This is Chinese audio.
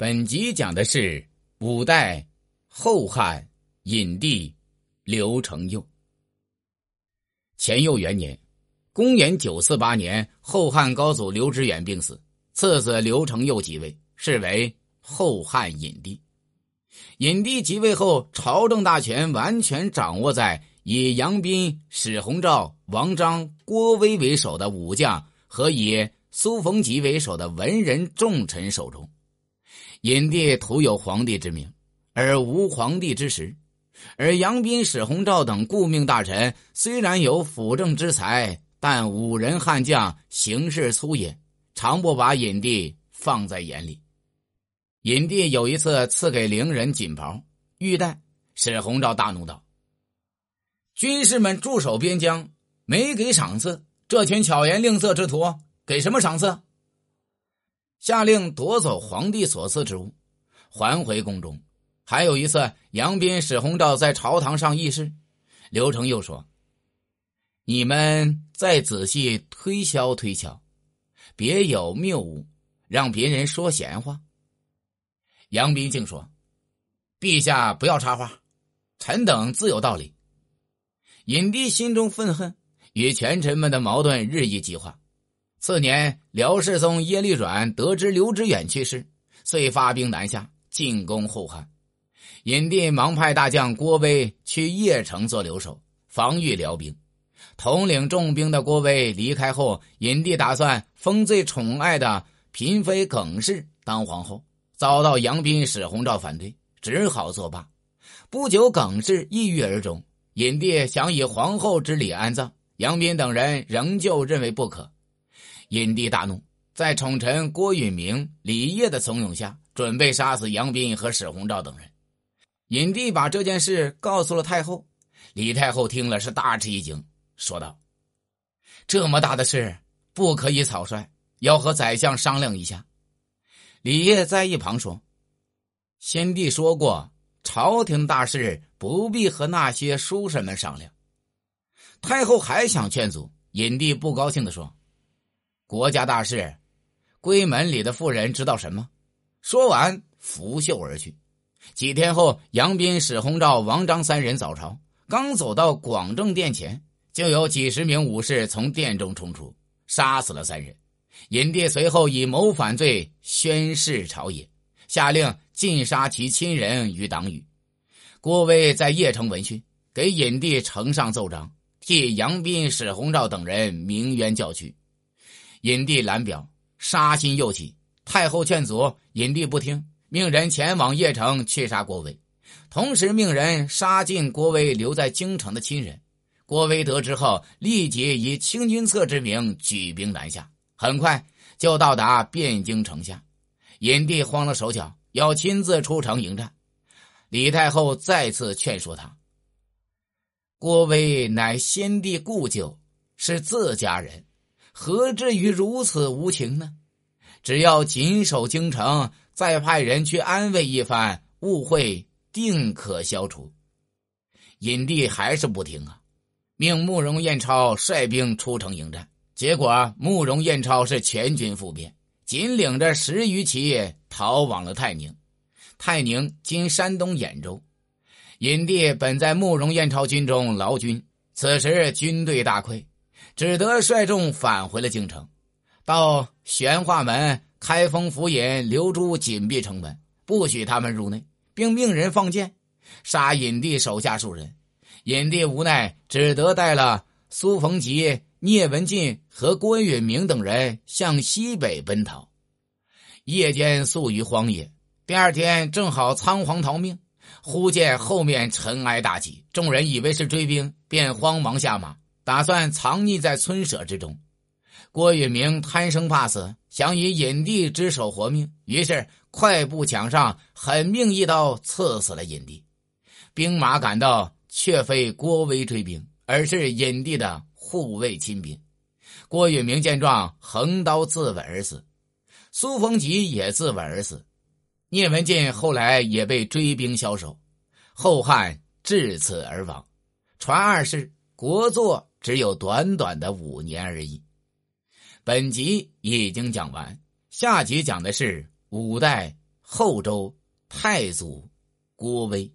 本集讲的是五代后汉隐帝刘承佑。乾佑元年，公元九四八年，后汉高祖刘知远病死，次子刘承佑即位，是为后汉隐帝。隐帝即位后，朝政大权完全掌握在以杨斌、史弘照、王章、郭威为首的武将和以苏逢吉为首的文人重臣手中。隐帝徒有皇帝之名，而无皇帝之实；而杨斌、史弘昭等顾命大臣虽然有辅政之才，但武人悍将，行事粗野，常不把隐帝放在眼里。隐帝有一次赐给伶人锦袍玉带，史弘昭大怒道：“军士们驻守边疆，没给赏赐，这群巧言令色之徒，给什么赏赐？”下令夺走皇帝所赐之物，还回宫中。还有一次，杨斌、史弘昭在朝堂上议事，刘成又说：“你们再仔细推敲推敲，别有谬误，让别人说闲话。”杨斌竟说：“陛下不要插话，臣等自有道理。”隐帝心中愤恨，与权臣们的矛盾日益激化。次年，辽世宗耶律阮得知刘知远去世，遂发兵南下进攻后汉。隐帝忙派大将郭威去邺城做留守，防御辽兵。统领重兵的郭威离开后，隐帝打算封最宠爱的嫔妃耿氏当皇后，遭到杨斌、史弘照反对，只好作罢。不久，耿氏抑郁而终。隐帝想以皇后之礼安葬，杨斌等人仍旧认为不可。隐帝大怒，在宠臣郭允明、李业的怂恿下，准备杀死杨斌和史弘昭等人。隐帝把这件事告诉了太后，李太后听了是大吃一惊，说道：“这么大的事不可以草率，要和宰相商量一下。”李业在一旁说：“先帝说过，朝廷大事不必和那些书生们商量。”太后还想劝阻，隐帝不高兴的说。国家大事，闺门里的妇人知道什么？说完，拂袖而去。几天后，杨斌、史弘昭、王章三人早朝，刚走到广正殿前，就有几十名武士从殿中冲出，杀死了三人。隐帝随后以谋反罪宣誓朝野，下令尽杀其亲人与党羽。郭威在邺城闻讯，给隐帝呈上奏章，替杨斌、史弘昭等人鸣冤叫屈。隐帝览表，杀心又起。太后劝阻，隐帝不听，命人前往邺城去杀郭威，同时命人杀尽郭威留在京城的亲人。郭威得知后，立即以清君侧之名举兵南下，很快就到达汴京城下。隐帝慌了手脚，要亲自出城迎战。李太后再次劝说他：“郭威乃先帝故旧，是自家人。”何至于如此无情呢？只要谨守京城，再派人去安慰一番，误会定可消除。隐帝还是不听啊，命慕容彦超率兵出城迎战。结果慕容彦超是全军覆灭，仅领着十余骑逃往了泰宁。泰宁今山东兖州。隐帝本在慕容彦超军中劳军，此时军队大溃。只得率众返回了京城，到玄化门开封府尹刘珠紧闭城门，不许他们入内，并命人放箭杀尹帝手下数人。尹帝无奈，只得带了苏逢吉、聂文进和郭允明等人向西北奔逃。夜间宿于荒野，第二天正好仓皇逃命，忽见后面尘埃大起，众人以为是追兵，便慌忙下马。打算藏匿在村舍之中，郭允明贪生怕死，想以隐帝之手活命，于是快步抢上，狠命一刀刺死了隐帝。兵马赶到，却非郭威追兵，而是隐帝的护卫亲兵。郭允明见状，横刀自刎而死。苏逢吉也自刎而死。聂文进后来也被追兵枭首，后汉至此而亡。传二世，国祚。只有短短的五年而已。本集已经讲完，下集讲的是五代后周太祖郭威。